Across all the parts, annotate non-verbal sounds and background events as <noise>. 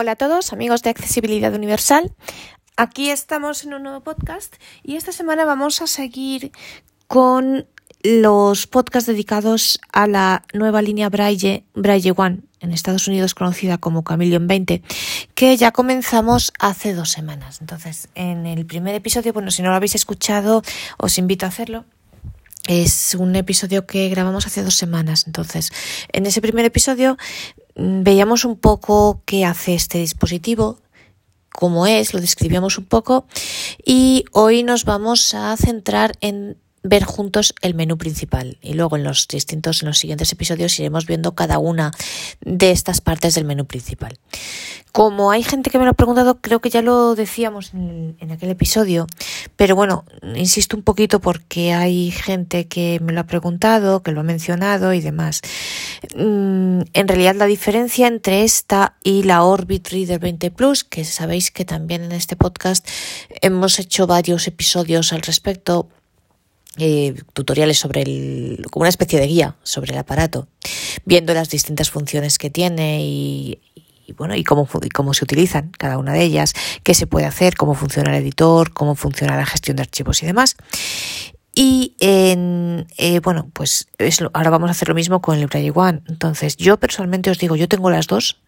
Hola a todos, amigos de Accesibilidad Universal. Aquí estamos en un nuevo podcast y esta semana vamos a seguir con los podcasts dedicados a la nueva línea Braille, Braille One, en Estados Unidos conocida como Chameleon 20, que ya comenzamos hace dos semanas. Entonces, en el primer episodio, bueno, si no lo habéis escuchado, os invito a hacerlo. Es un episodio que grabamos hace dos semanas. Entonces, en ese primer episodio veíamos un poco qué hace este dispositivo, cómo es, lo describíamos un poco y hoy nos vamos a centrar en ver juntos el menú principal y luego en los distintos en los siguientes episodios iremos viendo cada una de estas partes del menú principal. Como hay gente que me lo ha preguntado, creo que ya lo decíamos en, en aquel episodio, pero bueno, insisto un poquito porque hay gente que me lo ha preguntado, que lo ha mencionado y demás. Mm, en realidad la diferencia entre esta y la Orbit Reader 20 Plus, que sabéis que también en este podcast hemos hecho varios episodios al respecto, eh, tutoriales sobre el, como una especie de guía sobre el aparato, viendo las distintas funciones que tiene y, bueno, y cómo, y cómo se utilizan cada una de ellas, qué se puede hacer, cómo funciona el editor, cómo funciona la gestión de archivos y demás. Y en, eh, bueno, pues ahora vamos a hacer lo mismo con el Braille One. Entonces, yo personalmente os digo, yo tengo las dos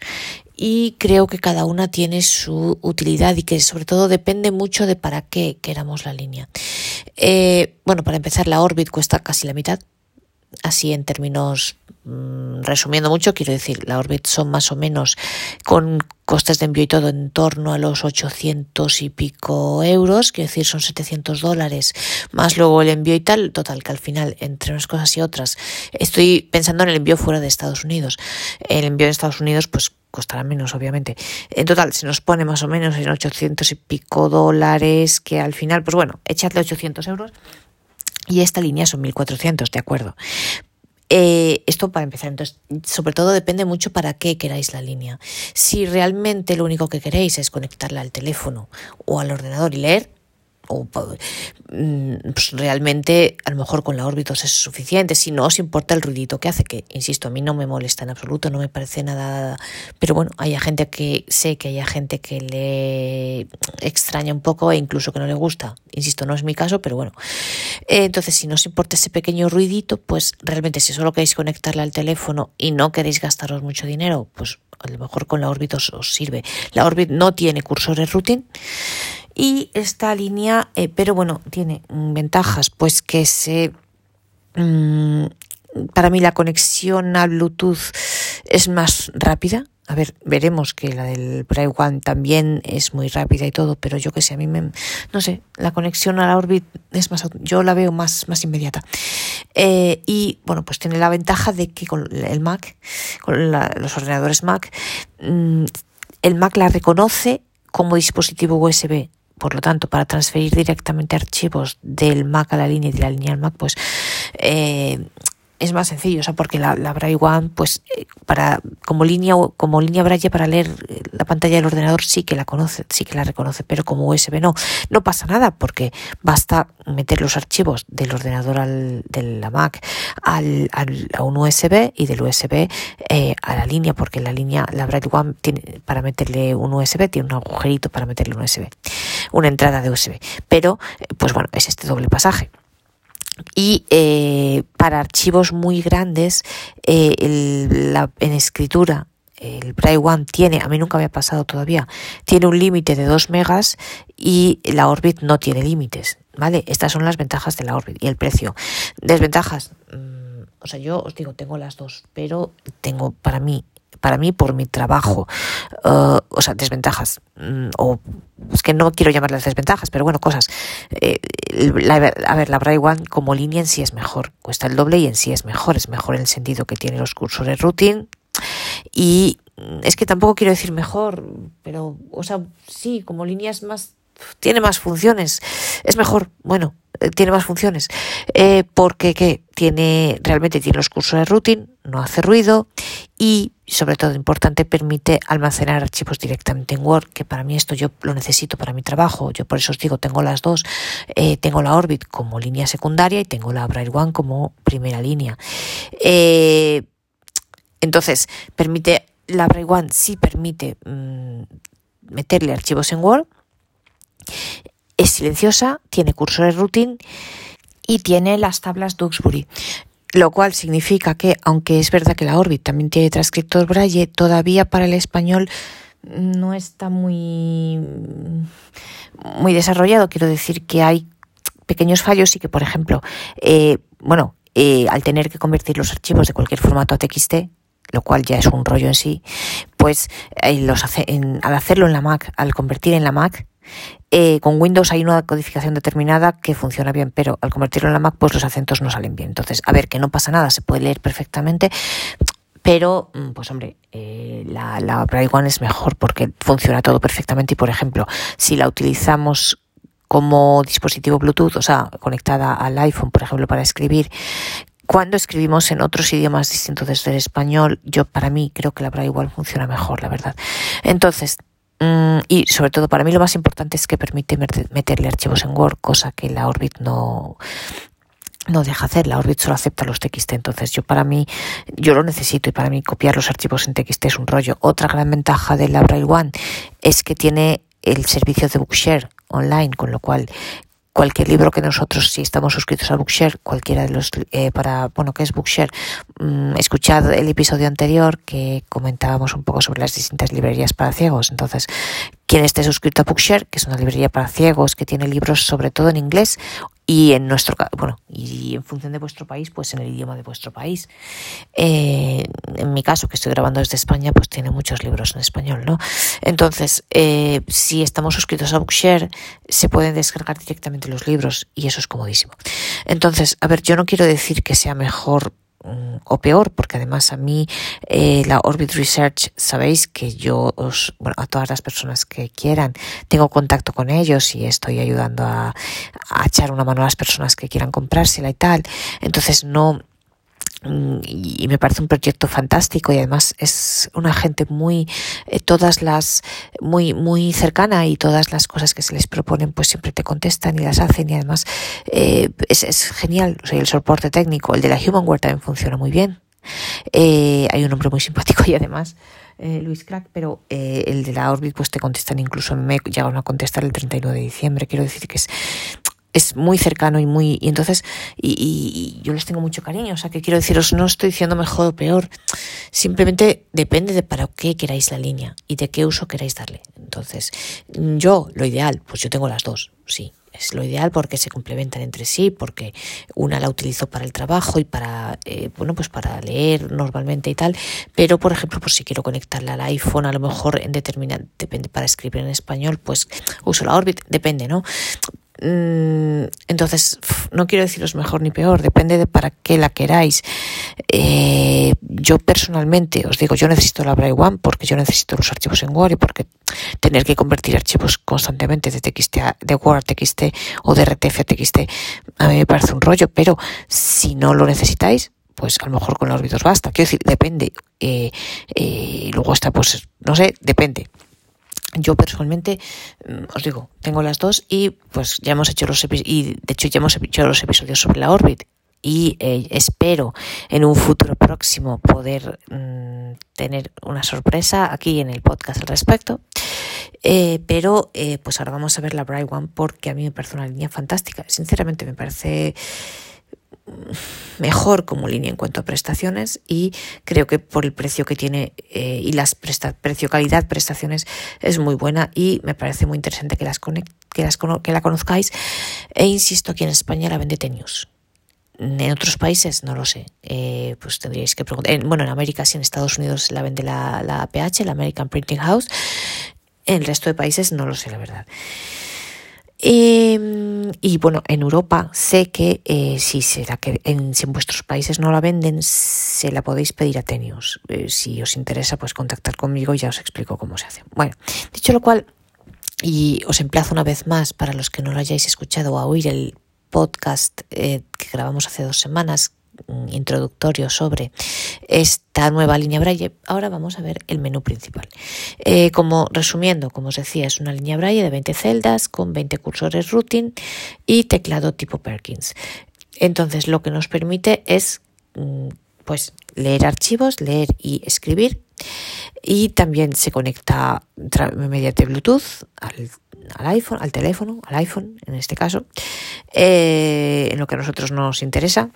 y creo que cada una tiene su utilidad y que sobre todo depende mucho de para qué queramos la línea. Eh, bueno, para empezar, la Orbit cuesta casi la mitad. Así en términos, mm, resumiendo mucho, quiero decir, la Orbit son más o menos con costes de envío y todo en torno a los 800 y pico euros, quiero decir, son 700 dólares, más luego el envío y tal, total, que al final, entre unas cosas y otras, estoy pensando en el envío fuera de Estados Unidos. El envío en Estados Unidos, pues costará menos, obviamente. En total, se nos pone más o menos en 800 y pico dólares, que al final, pues bueno, echadle 800 euros. Y esta línea son 1400, de acuerdo. Eh, esto para empezar, entonces, sobre todo depende mucho para qué queráis la línea. Si realmente lo único que queréis es conectarla al teléfono o al ordenador y leer, o mm, pues realmente a lo mejor con la órbita es suficiente, si no os importa el ruidito que hace, que insisto, a mí no me molesta en absoluto, no me parece nada, pero bueno, hay gente que sé que hay gente que le extraña un poco e incluso que no le gusta, insisto, no es mi caso, pero bueno, eh, entonces si no os importa ese pequeño ruidito, pues realmente si solo queréis conectarla al teléfono y no queréis gastaros mucho dinero, pues a lo mejor con la órbita os, os sirve. La órbita no tiene cursores routing y esta línea, eh, pero bueno, tiene ventajas, pues que se... Mm, para mí la conexión a Bluetooth es más rápida. A ver, veremos que la del Braille One también es muy rápida y todo, pero yo que sé, a mí me, no sé, la conexión a la Orbit es más, yo la veo más, más inmediata. Eh, y bueno, pues tiene la ventaja de que con el Mac, con los ordenadores Mac, mm, el Mac la reconoce como dispositivo USB por lo tanto, para transferir directamente archivos del Mac a la línea y de la línea al Mac, pues eh, es más sencillo, o sea, porque la, la Braille One, pues, eh, para, como línea, como línea Braille para leer eh, la pantalla del ordenador sí que la conoce, sí que la reconoce, pero como USB no, no pasa nada, porque basta meter los archivos del ordenador al, de la Mac al, al, a un USB y del USB eh, a la línea, porque la línea, la Braille One tiene, para meterle un USB, tiene un agujerito para meterle un USB, una entrada de USB, pero, pues bueno, es este doble pasaje y eh, para archivos muy grandes eh, en escritura el Braille One tiene, a mí nunca me ha pasado todavía, tiene un límite de 2 megas y la Orbit no tiene límites, ¿vale? Estas son las ventajas de la Orbit y el precio. Desventajas, mm, o sea, yo os digo, tengo las dos, pero tengo para mí para mí por mi trabajo. Uh, o sea, desventajas. Mm, o es que no quiero llamarlas desventajas, pero bueno, cosas. Eh, a ver, la Braille One como línea en sí es mejor. Cuesta el doble y en sí es mejor. Es mejor en el sentido que tiene los cursores routing. Y es que tampoco quiero decir mejor, pero, o sea, sí, como líneas más tiene más funciones, es mejor, bueno, eh, tiene más funciones, eh, porque ¿qué? tiene, realmente tiene los cursos de routing, no hace ruido y, sobre todo importante, permite almacenar archivos directamente en Word, que para mí esto yo lo necesito para mi trabajo, yo por eso os digo, tengo las dos, eh, tengo la Orbit como línea secundaria y tengo la Braille One como primera línea. entonces, permite la Braille One sí permite mm, meterle archivos en Word. Es silenciosa, tiene cursores routine y tiene las tablas Duxbury. Lo cual significa que, aunque es verdad que la Orbit también tiene transcriptor Braille, todavía para el español no está muy, muy desarrollado. Quiero decir que hay pequeños fallos y que, por ejemplo, eh, bueno, eh, al tener que convertir los archivos de cualquier formato a TXT, lo cual ya es un rollo en sí, pues eh, los hace, al hacerlo en la Mac, al convertir en la Mac, eh, con Windows hay una codificación determinada que funciona bien, pero al convertirlo en la Mac, pues los acentos no salen bien. Entonces, a ver, que no pasa nada, se puede leer perfectamente, pero, mm, pues hombre, eh, la, la Braille One es mejor porque funciona todo perfectamente y, por ejemplo, si la utilizamos como dispositivo Bluetooth, o sea, conectada al iPhone, por ejemplo, para escribir, cuando escribimos en otros idiomas distintos desde el español, yo para mí creo que la Braille One funciona mejor, la verdad. Entonces, y sobre todo para mí lo más importante es que permite meterle archivos en Word, cosa que la Orbit no, no deja hacer, la Orbit solo acepta los TXT, entonces yo para mí, yo lo necesito y para mí copiar los archivos en TXT es un rollo. Otra gran ventaja de la Braille One es que tiene el servicio de Bookshare online, con lo cual cualquier libro que nosotros, si estamos suscritos a Bookshare, cualquiera de los, eh, para, bueno, que es Bookshare, mm, escuchad el episodio anterior que comentábamos un poco sobre las distintas librerías para ciegos. Entonces, quien esté suscrito a Bookshare, que es una librería para ciegos, que tiene libros sobre todo en inglés y en nuestro bueno y en función de vuestro país pues en el idioma de vuestro país. Eh, en mi caso que estoy grabando desde España pues tiene muchos libros en español no entonces eh, si estamos suscritos a Bookshare se pueden descargar directamente los libros y eso es comodísimo. Entonces a ver yo no quiero decir que sea mejor o peor, porque además a mí eh, la Orbit Research, sabéis que yo os, bueno, a todas las personas que quieran, tengo contacto con ellos y estoy ayudando a, a echar una mano a las personas que quieran comprársela y tal. Entonces no, Mm, y me parece un proyecto fantástico y además es una gente muy eh, todas las muy muy cercana y todas las cosas que se les proponen pues siempre te contestan y las hacen y además eh, es, genial o el soporte técnico el de la Humanware también funciona muy bien eh, hay un hombre muy simpático <laughs> y además Luis Crack, pero el de la Orbit pues te contestan incluso me llegaron a contestar el 31 de diciembre. Quiero decir que es es muy cercano y muy y entonces y, y, yo les tengo mucho cariño o sea que quiero deciros no estoy diciendo mejor o peor simplemente depende de para qué queráis la línea y de qué uso queráis darle entonces yo lo ideal pues yo tengo las dos sí es lo ideal porque se complementan entre sí, porque una la utilizo para el trabajo y para, eh, bueno, pues para leer normalmente y tal, pero por ejemplo, pues si quiero conectarla al iPhone, a lo mejor en determinado, depende, para escribir en español, pues uso la Orbit, depende, ¿no? Mm, entonces, no quiero deciros mejor ni peor, depende de para qué la queráis. Eh, yo personalmente os digo, yo necesito la Braille One porque yo necesito los archivos en Word y porque tener que convertir archivos constantemente de TXT de Word a TXT o de RTF a TXT a mí me parece un rollo, pero si no lo necesitáis, pues a lo mejor con los vídeos basta. Quiero decir, depende. Eh, eh, luego está, pues, no sé, depende. Yo personalmente, mm, os digo, tengo las dos y pues ya hemos hecho los y de hecho ya hemos hecho los episodios sobre la Orbit y eh, espero en un futuro próximo poder mm, tener una sorpresa aquí en el podcast al respecto. Eh, pero eh, pues ahora vamos a ver la Bright One porque a mí me parece una línea fantástica. Sinceramente me parece mejor como línea en cuanto a prestaciones y creo que por el precio que tiene eh, y las precio calidad prestaciones es muy buena y me parece muy interesante que las que las que la conozcáis. E insisto aquí en España la vende Tenius. En otros países no lo sé. Eh, pues tendríais que preguntar. Bueno en América sí en Estados Unidos la vende la, la APH la American Printing House. En el resto de países no lo sé la verdad Em, y bueno, en Europa sé que eh, si será que en, si en vuestros países no la venden, se la podéis pedir a Tenius. Eh, si os interesa, pues contactar conmigo y ya os explico cómo se hace. Bueno, dicho lo cual, y os emplazo una vez más para los que no lo hayáis escuchado a oír el podcast eh, que grabamos hace dos semanas introductorio sobre esta nueva línea Braille, ahora vamos a ver el menú principal. Eh, como resumiendo, como os decía, es una línea Braille de 20 celdas con 20 cursores routing y teclado tipo Perkins. Entonces, lo que nos permite es mm, pues leer archivos, leer y escribir y también se conecta mediante Bluetooth al, iPhone, al teléfono, al iPhone en este caso, eh, en lo que a nosotros nos interesa.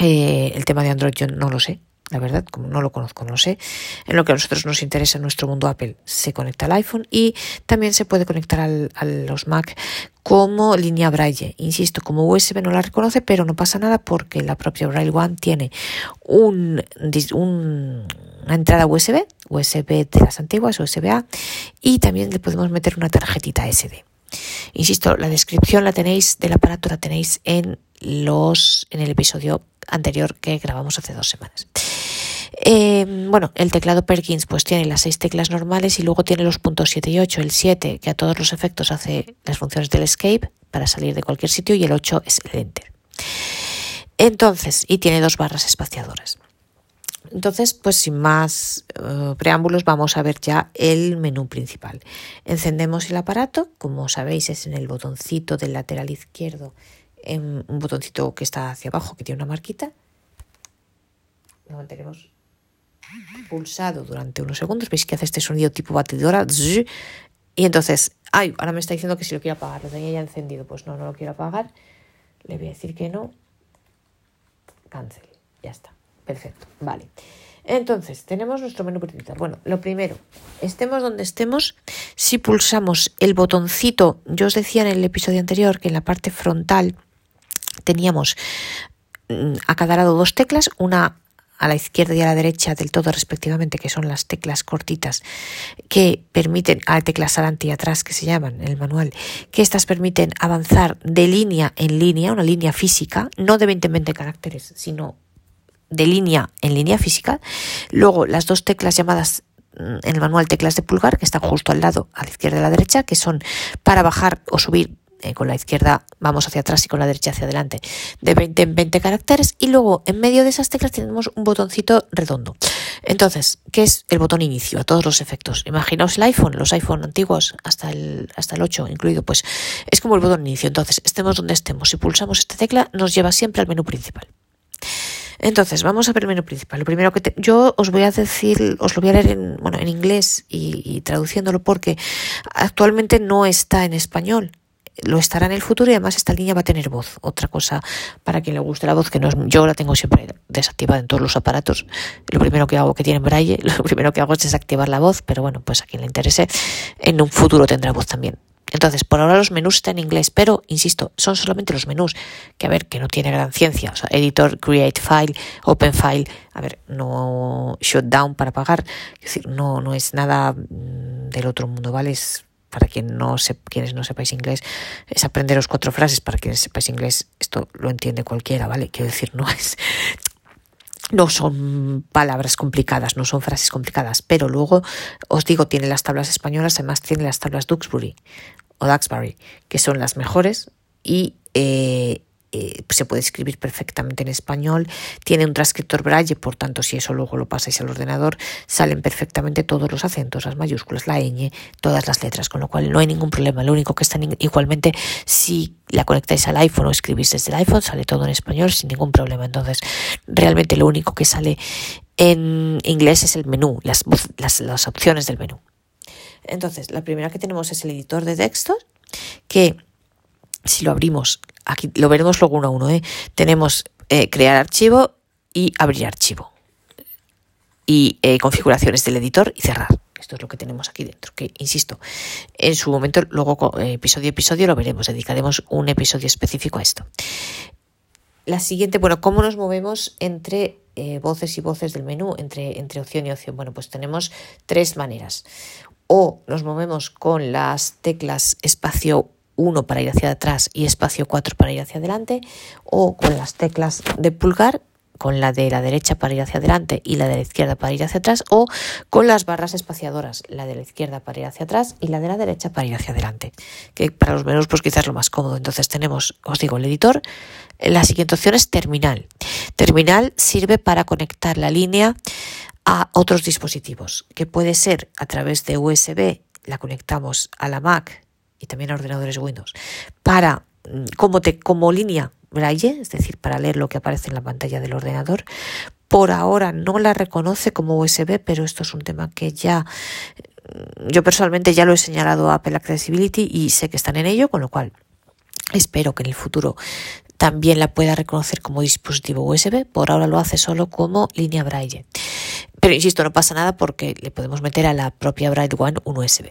Eh, el tema de Android yo no lo sé, la verdad, como no lo conozco, no sé. En lo que a nosotros nos interesa en nuestro mundo Apple, se conecta al iPhone y también se puede conectar a los Mac como línea Braille. Insisto, como USB no la reconoce, pero no pasa nada porque la propia Braille One tiene un, una entrada USB, USB de las antiguas, USB A, y también le podemos meter una tarjetita SD. Insisto, la descripción la tenéis del aparato, la tenéis en los en el episodio anterior que grabamos hace dos semanas. Eh, bueno, el teclado Perkins pues tiene las seis teclas normales y luego tiene los puntos 7 y 8. El 7 que a todos los efectos hace las funciones del escape para salir de cualquier sitio y el 8 es el enter. Entonces, y tiene dos barras espaciadoras. Entonces, pues sin más eh, preámbulos, vamos a ver ya el menú principal. Encendemos el aparato, como sabéis es en el botoncito del lateral izquierdo, en un botoncito que está hacia abajo, que tiene una marquita. Lo mantenemos pulsado durante unos segundos. Veis que hace este sonido tipo batidora. Y entonces, ay, ahora me está diciendo que si lo quiero apagar, lo tenía ya encendido. Pues no, no lo quiero apagar. Le voy a decir que no. Cancel. Ya está. Perfecto. Vale. Entonces, tenemos nuestro menú principal. Bueno, lo primero, estemos donde estemos, si pulsamos el botoncito, yo os decía en el episodio anterior que en la parte frontal teníamos mm, a cada lado dos teclas, una a la izquierda y a la derecha del todo respectivamente, que son las teclas cortitas que permiten, a teclas adelante y atrás que se llaman en el manual, que estas permiten avanzar de línea en línea, una línea física, no de 20 en 20 caracteres, sino de línea en línea física. Luego las dos teclas llamadas mm, en el manual teclas de pulgar, que están justo al lado, a la izquierda y a la derecha, que son para bajar o subir eh, con la izquierda vamos hacia atrás y con la derecha hacia adelante, de 20 en 20 caracteres y luego en medio de esas teclas tenemos un botoncito redondo. Entonces, ¿qué es el botón inicio a todos los efectos? Imaginaos el iPhone, los iPhone antiguos hasta el, hasta el 8 incluido, pues es como el botón inicio. Entonces, estemos donde estemos, si pulsamos esta tecla nos lleva siempre al menú principal. Entonces, vamos a ver el menú principal. Lo primero que yo os voy a decir, os lo voy a leer en, bueno, en inglés y, traduciéndolo porque actualmente no está en español lo estará en el futuro y además esta línea va a tener voz. Otra cosa para quien le guste la voz, que no es, yo la tengo siempre desactivada en todos los aparatos. Lo primero que hago que tiene braille, <laughs> lo primero que hago es desactivar la voz, pero bueno, pues a quien le interese, en un futuro tendrá voz también. Entonces, por ahora los menús están en inglés, pero insisto, son solamente los menús, que a ver, que no tiene gran ciencia. O sea, editor, create file, open file, a ver, no shutdown para pagar, es decir, no, no es nada mm, del otro mundo, ¿vale? Es para quien no se, quienes no sepáis inglés, es aprenderos cuatro frases. Para quienes sepáis inglés, esto lo entiende cualquiera, ¿vale? Quiero decir, no es. No son palabras complicadas, no son frases complicadas, pero luego os digo, tiene las tablas españolas, además tiene las tablas Duxbury o Duxbury, que son las mejores y eh, eh, se puede escribir perfectamente en español, tiene un transcriptor braille, por tanto, si eso luego lo pasáis al ordenador, salen perfectamente todos los acentos, las mayúsculas, la ñ, todas las letras, con lo cual no hay ningún problema. Lo único que está igualmente, si la conectáis al iPhone o escribís desde el iPhone, sale todo en español sin ningún problema. Entonces, realmente lo único que sale en inglés es el menú, las, las, las opciones del menú. Entonces, la primera que tenemos es el editor de textos, que si lo abrimos aquí lo veremos luego uno a uno, ¿eh? tenemos eh, crear archivo y abrir archivo. Y eh, configuraciones del editor y cerrar. Esto es lo que tenemos aquí dentro, que insisto, en su momento, luego episodio a episodio lo veremos, dedicaremos un episodio específico a esto. La siguiente, bueno, ¿cómo nos movemos entre voces y voces del menú, entre, entre opción y opción? Bueno, pues tenemos tres maneras. O nos movemos con las teclas espacio 1 para ir hacia atrás y espacio 4 para ir hacia adelante, o con las teclas de pulgar, con la de la derecha para ir hacia adelante y la de la izquierda para ir hacia atrás, o con las barras espaciadoras, la de la izquierda para ir hacia atrás y la de la derecha para ir hacia adelante, que para los menús pues quizás lo más cómodo. Entonces tenemos, os digo, el editor. La siguiente opción es terminal. Terminal sirve para conectar la línea a otros dispositivos, que puede ser a través de USB, la conectamos a la Mac y también a ordenadores Windows, para mm, como, te, como línea braille, es decir, para leer lo que aparece en la pantalla del ordenador, por ahora no la reconoce como USB, pero esto es un tema que ya yo personalmente ya lo he señalado a Apple Accessibility y sé que están en ello, con lo cual espero que en el futuro también la pueda reconocer como dispositivo USB. Por ahora lo hace solo como línea Braille. Pero insisto, no pasa nada porque le podemos meter a la propia Braille One un USB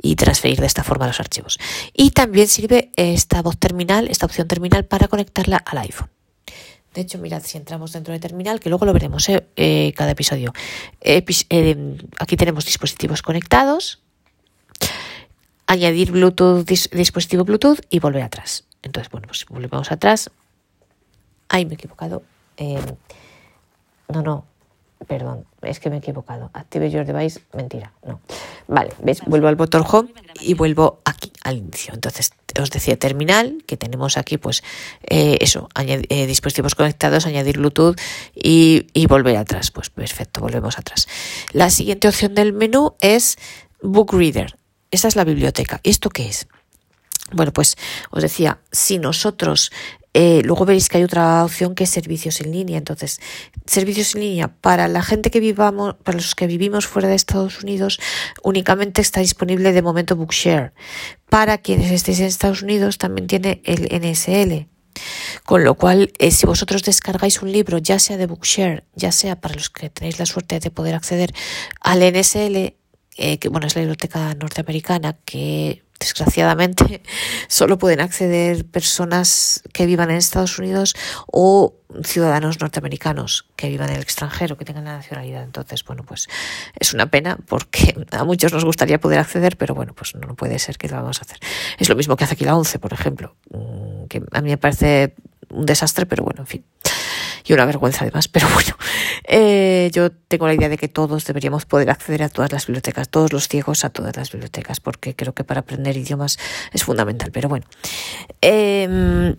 y transferir de esta forma los archivos. Y también sirve esta voz terminal, esta opción terminal para conectarla al iPhone. De hecho, mirad, si entramos dentro de terminal, que luego lo veremos ¿eh? Eh, cada episodio. Eh, aquí tenemos dispositivos conectados, añadir Bluetooth, dispositivo Bluetooth y volver atrás. Entonces, bueno, pues volvemos atrás. Ay, me he equivocado. no, no, Perdón, es que me he equivocado. Active your device, mentira, no. Vale, ¿ves? Vuelvo al botón home y vuelvo aquí al inicio. Entonces, os decía terminal, que tenemos aquí, pues, eh, eso, eh, dispositivos conectados, añadir Bluetooth y, y volver atrás. Pues perfecto, volvemos atrás. La siguiente opción del menú es Book Reader. Esta es la biblioteca. ¿Esto qué es? Bueno, pues os decía, si nosotros eh, luego veréis que hay otra opción que es servicios en línea. Entonces, servicios en línea para la gente que vivamos, para los que vivimos fuera de Estados Unidos, únicamente está disponible de momento Bookshare. Para quienes estéis en Estados Unidos también tiene el NSL. Con lo cual, eh, si vosotros descargáis un libro, ya sea de Bookshare, ya sea para los que tenéis la suerte de poder acceder al NSL, eh, que bueno, es la biblioteca norteamericana que desgraciadamente <laughs> solo pueden acceder personas que vivan en Estados Unidos o ciudadanos norteamericanos que vivan en el extranjero, que tengan la nacionalidad. Entonces, bueno, pues es una pena porque <laughs> a muchos nos gustaría poder acceder, pero bueno, pues no puede ser que lo vamos a hacer. Es lo mismo que hace aquí la 11, por ejemplo, mm, que a mí me parece un desastre, pero bueno, en fin y una vergüenza además, pero bueno, eh, yo tengo la idea de que todos deberíamos poder acceder a todas las bibliotecas, todos los ciegos a todas las bibliotecas, porque creo que para aprender idiomas es fundamental, pero bueno. Eh,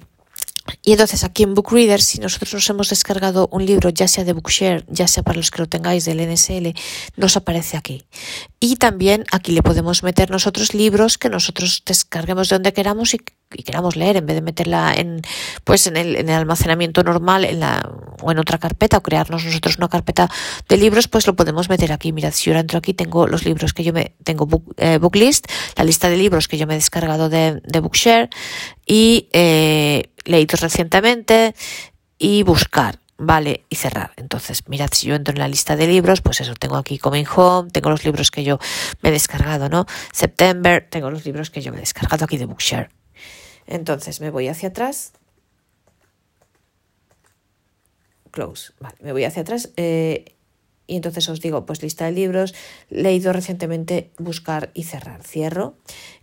y entonces aquí en Bookreader, si nosotros nos hemos descargado un libro, ya sea de Bookshare, ya sea para los que lo tengáis del NSL, nos aparece aquí. Y también aquí le podemos meter nosotros libros que nosotros descarguemos de donde queramos y, queramos leer, en vez de meterla en, pues en el, en el almacenamiento normal en la, o en otra carpeta o crearnos nosotros una carpeta de libros, pues lo podemos meter aquí. Mirad, si yo entro aquí, tengo los libros que yo me, tengo book, eh, Booklist, la lista de libros que yo me he descargado de, de Bookshare y eh, leídos recientemente y buscar. Vale, y cerrar. Entonces, mirad, si yo entro en la lista de libros, pues eso, tengo aquí Coming Home, tengo los libros que yo me he descargado, ¿no? September, tengo los libros que yo me he descargado aquí de Bookshare. Entonces, me voy hacia atrás. Close, vale, me voy hacia atrás. Eh, y entonces os digo, pues lista de libros, leído recientemente, buscar y cerrar. Cierro.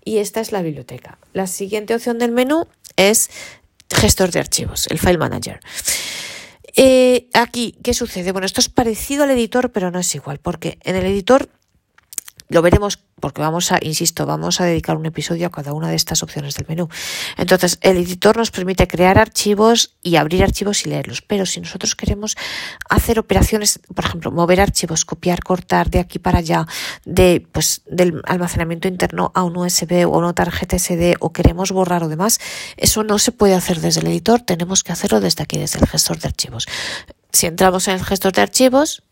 Y esta es la biblioteca. La siguiente opción del menú es gestor de archivos, el File Manager. Eh, aquí, ¿qué sucede? Bueno, esto es parecido al editor, pero no es igual, porque en el editor lo veremos porque vamos a, insisto, vamos a dedicar un episodio a cada una de estas opciones del menú. Entonces, el editor nos permite crear archivos y abrir archivos y leerlos. Pero si nosotros queremos hacer operaciones, por ejemplo, mover archivos, copiar, cortar de aquí para allá, de, pues, del almacenamiento interno a un USB o una tarjeta SD o queremos borrar o demás, eso no se puede hacer desde el editor, tenemos que hacerlo desde aquí, desde el gestor de archivos. Si entramos en el gestor de archivos,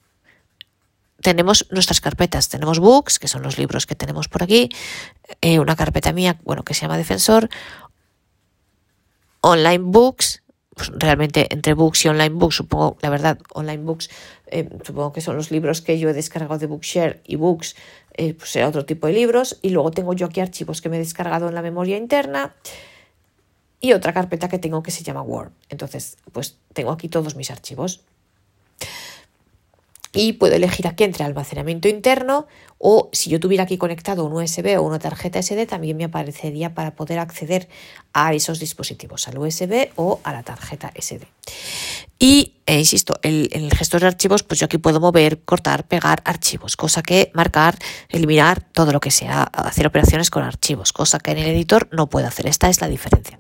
tenemos nuestras carpetas. Tenemos books, que son los libros que tenemos por aquí, eh, una carpeta mía, bueno, que se llama Defensor, online books, pues realmente entre books y online books, supongo, la verdad, online books, eh, supongo que son los libros que yo he descargado de Bookshare y books, eh, pues será otro tipo de libros. Y luego tengo yo aquí archivos que me he descargado en la memoria interna y otra carpeta que tengo que se llama Word. Entonces, pues tengo aquí todos mis archivos y puedo elegir aquí entre almacenamiento interno o si yo tuviera aquí conectado un USB o una tarjeta SD también me aparecería para poder acceder a esos dispositivos, al USB o a la tarjeta SD. Y, eh, insisto, en el, gestor de archivos, pues yo aquí puedo mover, cortar, pegar archivos, cosa que marcar, eliminar, todo lo que sea, hacer operaciones con archivos, cosa que en el editor no puedo hacer. Esta es la diferencia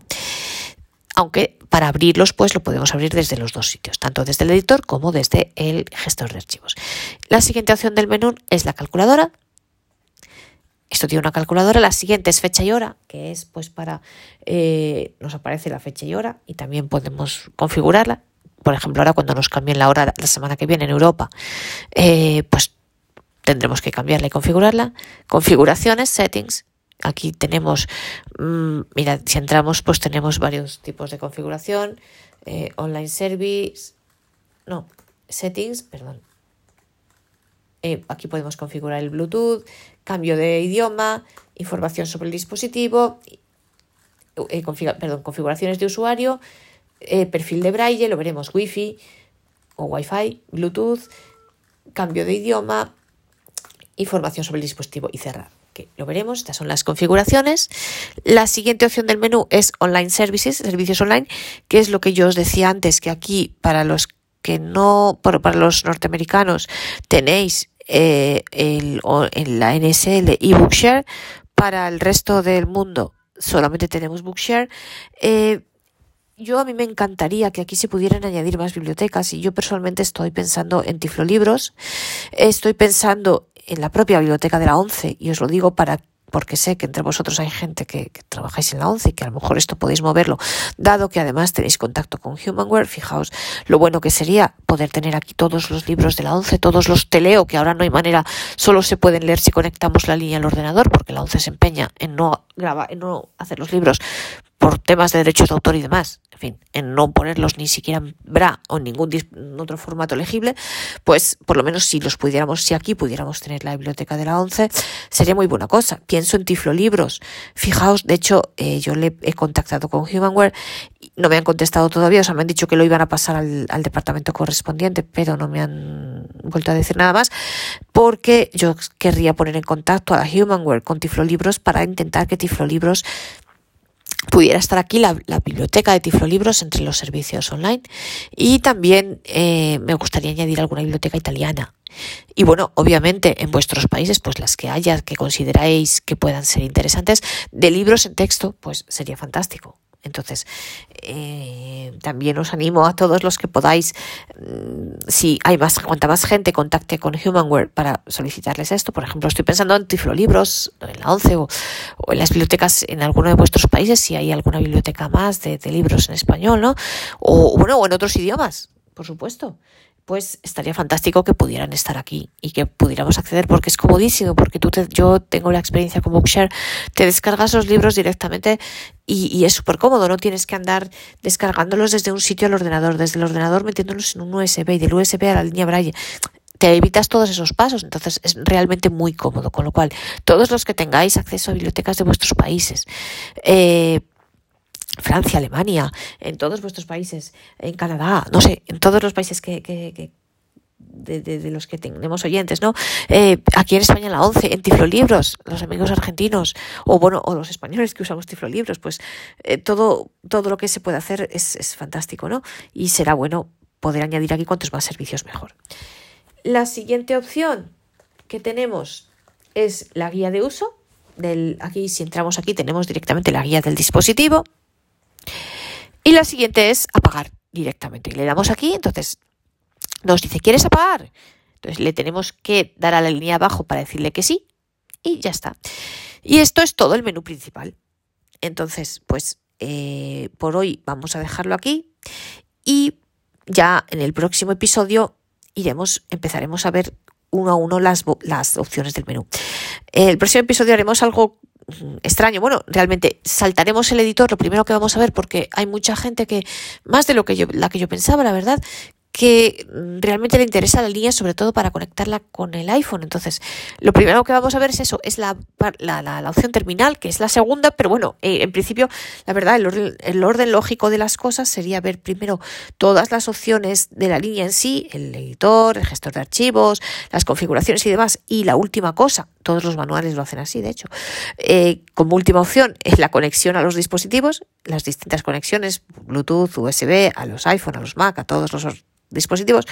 aunque para abrirlos pues lo podemos abrir desde los dos sitios, tanto desde el editor como desde el gestor de archivos. La siguiente opción del menú es la calculadora. Esto tiene una calculadora, la siguiente es fecha y hora, que es pues para, eh, nos aparece la fecha y hora y también podemos configurarla. por ejemplo, ahora cuando nos cambien la hora la semana que viene en Europa, eh, pues tendremos que cambiarla y configurarla. Configuraciones, settings. Aquí tenemos, mmm, mira, si entramos, pues tenemos varios tipos de configuración. Eh, online service, no, settings, perdón. Eh, aquí podemos configurar el Bluetooth, cambio de idioma, información sobre el dispositivo, eh, perdón, configuraciones de usuario, perfil de braille, lo veremos, wifi o wifi, bluetooth, cambio de idioma, información sobre el dispositivo y cerrar. Lo veremos, estas son las configuraciones. La siguiente opción del menú es Online Services, servicios online, que es lo que yo os decía antes, que aquí para los que no, para, los norteamericanos tenéis eh, en la NSL y Bookshare, para el resto del mundo solamente tenemos Bookshare. Eh, yo a mí me encantaría que aquí se pudieran añadir más bibliotecas y yo personalmente estoy pensando en Tiflolibros, estoy pensando en la propia biblioteca de la ONCE y os lo digo para porque sé que entre vosotros hay gente que, trabajáis en la ONCE y que a lo mejor esto podéis moverlo, dado que además tenéis contacto con Humanware, fijaos lo bueno que sería poder tener aquí todos los libros de la ONCE, todos los teleo, que ahora no hay manera, solo se pueden leer si conectamos la línea al ordenador, porque la ONCE se empeña en no, graba, en no hacer los libros por temas de derechos de autor y demás, en fin, en no ponerlos ni siquiera en BRA o en ningún otro formato legible, pues por lo menos si los pudiéramos, si aquí pudiéramos tener la biblioteca de la ONCE, sería muy buena cosa. Pienso en Tiflo Libros. Fijaos, de hecho, eh, yo le he contactado con Humanware, no me han contestado todavía, o sea, me han dicho que lo iban a pasar al, departamento correspondiente, pero no me han vuelto a decir nada más, porque yo querría poner en contacto a Humanware con Tiflo Libros para intentar que Tiflo Libros pudiera estar aquí la, biblioteca de Tiflolibros entre los servicios online y también eh, me gustaría añadir alguna biblioteca italiana. Y bueno, obviamente en vuestros países, pues las que haya que consideráis que puedan ser interesantes, de libros en texto, pues sería fantástico. Entonces, eh, también os animo a todos los que podáis, mm, si hay más, cuanta más gente contacte con Humanware para solicitarles esto. Por ejemplo, estoy pensando en Tiflolibros, en la ONCE o, en las bibliotecas en alguno de vuestros países, si hay alguna biblioteca más de, de libros en español, ¿no? O bueno, o en otros idiomas, por supuesto pues estaría fantástico que pudieran estar aquí y que pudiéramos acceder porque es comodísimo, porque tú te, yo tengo la experiencia con Bookshare, te descargas los libros directamente y, y es súper cómodo, no tienes que andar descargándolos desde un sitio al ordenador, desde el ordenador metiéndolos en un USB y del USB a la línea Braille. Te evitas todos esos pasos, entonces es realmente muy cómodo, con lo cual todos los que tengáis acceso a bibliotecas de vuestros países, eh, Francia, Alemania, en todos vuestros países, en Canadá, no sé, en todos los países que, que, que de, de, de, los que tenemos oyentes, ¿no? Eh, aquí en España la 11, en Tiflolibros, los amigos argentinos, o bueno, o los españoles que usamos Tiflolibros, pues eh, todo, todo lo que se puede hacer es, es fantástico, ¿no? Y será bueno poder añadir aquí cuantos más servicios mejor. La siguiente opción que tenemos es la guía de uso. Del, aquí, si entramos aquí, tenemos directamente la guía del dispositivo. Y la siguiente es apagar directamente. Le damos aquí, entonces nos dice, ¿quieres apagar? Entonces le tenemos que dar a la línea abajo para decirle que sí y ya está. Y esto es todo el menú principal. Entonces, pues eh, por hoy vamos a dejarlo aquí y ya en el próximo episodio iremos, empezaremos a ver uno a uno las, las opciones del menú. El próximo episodio haremos algo extraño. Bueno, realmente saltaremos el editor, lo primero que vamos a ver, porque hay mucha gente que, más de lo que yo, la que yo pensaba, la verdad, que realmente le interesa la línea, sobre todo para conectarla con el iPhone. Entonces, lo primero que vamos a ver es eso, es la, la, la, opción terminal, que es la segunda, pero bueno, eh, en principio, la verdad, el orden, el orden, lógico de las cosas sería ver primero todas las opciones de la línea en sí, el editor, el gestor de archivos, las configuraciones y demás, y la última cosa, todos los manuales lo hacen así, de hecho, eh, como última opción es la conexión a los dispositivos, las distintas conexiones, Bluetooth, USB, a los iPhone, a los Mac, a todos los dispositivos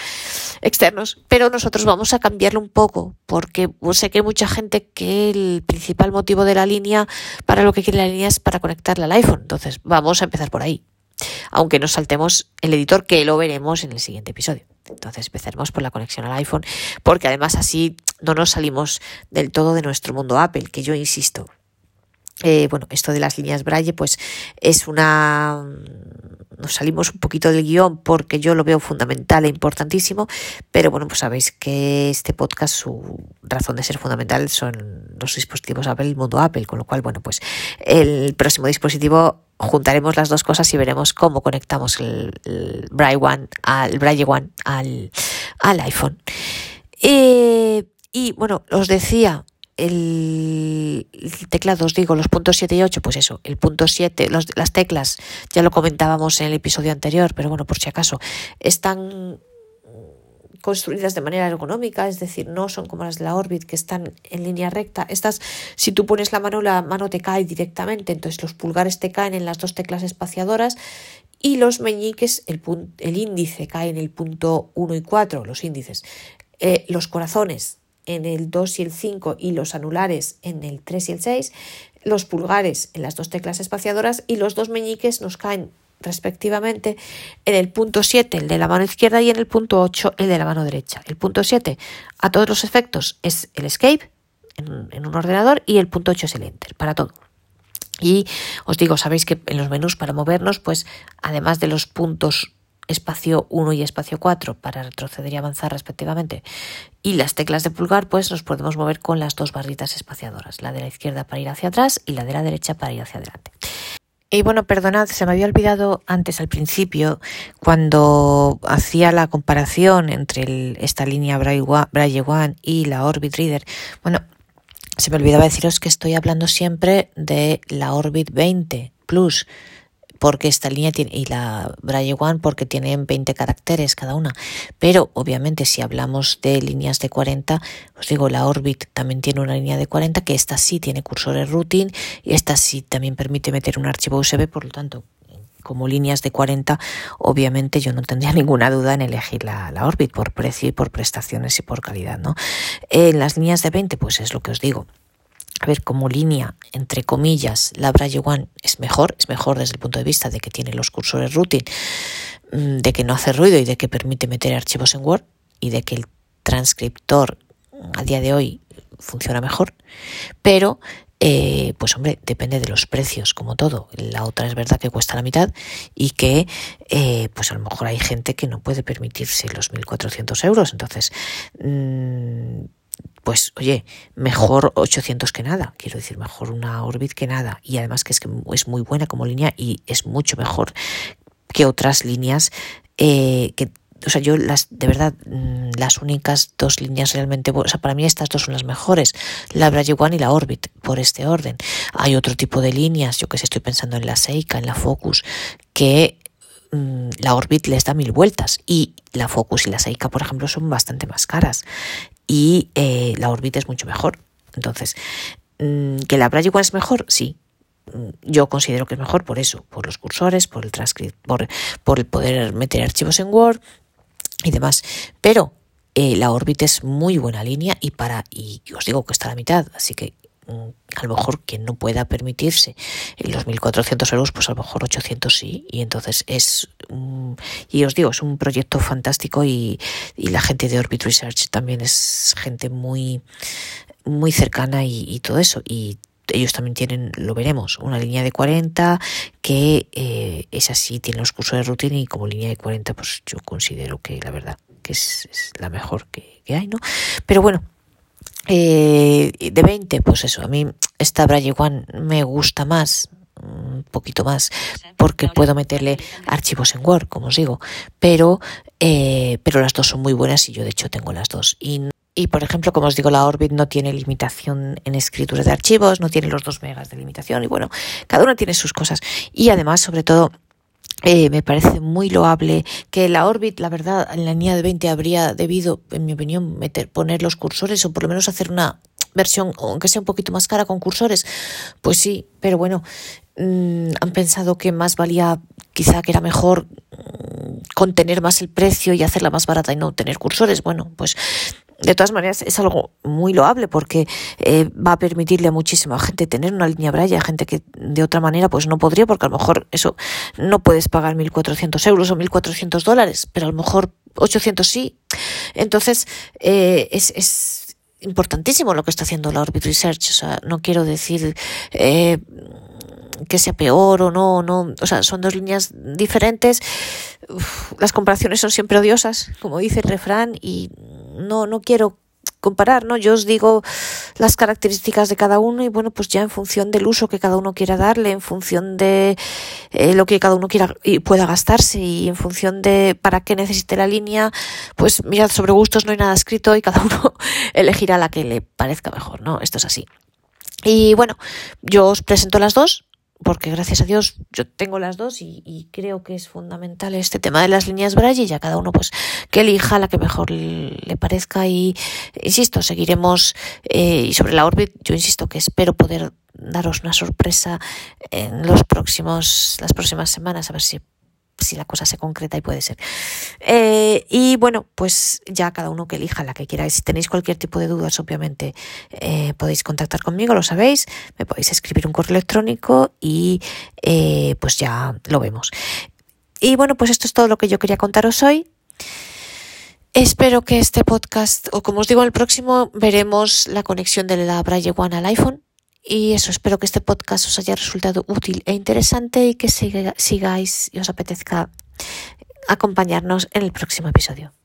externos, pero nosotros vamos a cambiarlo un poco, porque sé que hay mucha gente que el principal motivo de la línea, para lo que quiere la línea es para conectarla al iPhone, entonces vamos a empezar por ahí, aunque nos saltemos el editor, que lo veremos en el siguiente episodio. Entonces empezaremos por la conexión al iPhone, porque además así no nos salimos del todo de nuestro mundo Apple, que yo insisto, Eh, bueno, esto de las líneas Braille, pues es una. Nos salimos un poquito del guion porque yo lo veo fundamental e importantísimo, pero bueno, pues sabéis que este podcast, su razón de ser fundamental son los dispositivos Apple, el mundo Apple, con lo cual, bueno, pues el próximo dispositivo juntaremos las dos cosas y veremos cómo conectamos el, Braille One al, Braille One al, al iPhone. Eh, y bueno, os decía, el, teclado, os digo, los puntos 7 y 8, pues eso, el punto 7, las teclas, ya lo comentábamos en el episodio anterior, pero bueno, por si acaso, están construidas de manera ergonómica, es decir, no son como las de la Orbit que están en línea recta. Estas, si tú pones la mano, la mano te cae directamente, entonces los pulgares te caen en las dos teclas espaciadoras y los meñiques, el, el índice cae en el punto 1 y 4, los índices. Eh, los corazones en el 2 y el 5 y los anulares en el 3 y el 6, los pulgares en las dos teclas espaciadoras y los dos meñiques nos caen respectivamente en el punto 7 el de la mano izquierda y en el punto 8 el de la mano derecha. El punto 7 a todos los efectos es el escape en, un ordenador y el punto 8 es el enter para todo. Y os digo, sabéis que en los menús para movernos, pues además de los puntos espacio 1 y espacio 4 para retroceder y avanzar respectivamente. Y las teclas de pulgar, pues nos podemos mover con las dos barritas espaciadoras, la de la izquierda para ir hacia atrás y la de la derecha para ir hacia adelante. Y bueno, perdonad, se me había olvidado antes al principio, cuando hacía la comparación entre esta línea Braille One y la Orbit Reader. Bueno, se me olvidaba deciros que estoy hablando siempre de la Orbit 20 Plus porque esta línea tiene, y la Braille One porque tienen 20 caracteres cada una. Pero obviamente si hablamos de líneas de 40, os digo, la Orbit también tiene una línea de 40, que esta sí tiene cursores routing y esta sí también permite meter un archivo USB, por lo tanto, como líneas de 40, obviamente yo no tendría <laughs> ninguna duda en elegir la, la Orbit por precio y por prestaciones y por calidad, ¿no? En las líneas de 20, pues es lo que os digo a ver, como línea, entre comillas, la Braille One es mejor, es mejor desde el punto de vista de que tiene los cursores routing, mm, de que no hace ruido y de que permite meter archivos en Word y de que el transcriptor al día de hoy funciona mejor, pero eh, pues hombre, depende de los precios, como todo. La otra es verdad que cuesta la mitad y que eh, pues a lo mejor hay gente que no puede permitirse los 1.400 euros. Entonces, mmm, pues oye, mejor 800 que nada, quiero decir, mejor una Orbit que nada. Y además que es que es muy buena como línea y es mucho mejor que otras líneas eh, que o sea, yo las, de verdad, mm, las únicas dos líneas realmente, o sea, para mí estas dos son las mejores, la Braille One y la Orbit, por este orden. Hay otro tipo de líneas, yo que sé, estoy pensando en la Seika, en la Focus, que mm, la Orbit les da mil vueltas y la Focus y la Seika, por ejemplo, son bastante más caras y eh, la órbita es mucho mejor. Entonces, mm, ¿que la Braille es mejor? Sí. Mm, yo considero que es mejor por eso, por los cursores, por el transcript, por, por el poder meter archivos en Word y demás. Pero eh, la órbita es muy buena línea y para, y os digo que está a la mitad, así que a lo mejor quien no pueda permitirse los 1.400 euros, pues a lo mejor 800 sí. Y entonces es, y os digo, es un proyecto fantástico y, la gente de Orbit Research también es gente muy, muy cercana y, todo eso. Y ellos también tienen, lo veremos, una línea de 40 que eh, es así, tiene los cursos de rutina y como línea de 40 pues yo considero que la verdad que es, la mejor que, que hay, ¿no? Pero bueno, eh, de 20, pues eso, a mí esta Braille One me gusta más, un poquito más, porque puedo meterle archivos en Word, como os digo, pero, eh, pero las dos son muy buenas y yo de hecho tengo las dos. Y, y por ejemplo, como os digo, la Orbit no tiene limitación en escritura de archivos, no tiene los 2 megas de limitación y bueno, cada una tiene sus cosas. Y además, sobre todo, eh, me parece muy loable que la Orbit, la verdad, en la línea de 20 habría debido, en mi opinión, meter, poner los cursores o por lo menos hacer una versión, aunque sea un poquito más cara con cursores. Pues sí, pero bueno, mm, han pensado que más valía, quizá que era mejor mm, contener más el precio y hacerla más barata y no tener cursores. Bueno, pues de todas maneras es algo muy loable porque eh, va a permitirle a muchísima gente tener una línea Braille, gente que de otra manera pues no podría porque a lo mejor eso no puedes pagar 1.400 euros o 1.400 dólares, pero a lo mejor 800 sí. Entonces eh, es, es importantísimo lo que está haciendo la Orbit Research. O sea, no quiero decir eh, que sea peor o no, no. O sea, son dos líneas diferentes. las comparaciones son siempre odiosas, como dice el refrán, y no, no quiero comparar, ¿no? Yo os digo las características de cada uno y bueno, pues ya en función del uso que cada uno quiera darle, en función de eh, lo que cada uno quiera y pueda gastarse y en función de para qué necesite la línea, pues mirad, sobre gustos no hay nada escrito y cada <laughs> uno elegirá la que le parezca mejor, ¿no? Esto es así. Y bueno, yo os presento las dos porque gracias a Dios yo tengo las dos y, creo que es fundamental este tema de las líneas Braille y ya cada uno pues que elija la que mejor le parezca y insisto seguiremos eh, y sobre la Orbit yo insisto que espero poder daros una sorpresa en los próximos las próximas semanas a ver si si la cosa se concreta y puede ser. Eh, y bueno, pues ya cada uno que elija la que quiera. Si tenéis cualquier tipo de dudas, obviamente eh, podéis contactar conmigo, lo sabéis. Me podéis escribir un correo electrónico y eh, pues ya lo vemos. Y bueno, pues esto es todo lo que yo quería contaros hoy. Espero que este podcast, o como os digo, el próximo veremos la conexión de la Braille One al iPhone y eso, espero que este podcast os haya resultado útil e interesante y que sigáis y os apetezca acompañarnos en el próximo episodio.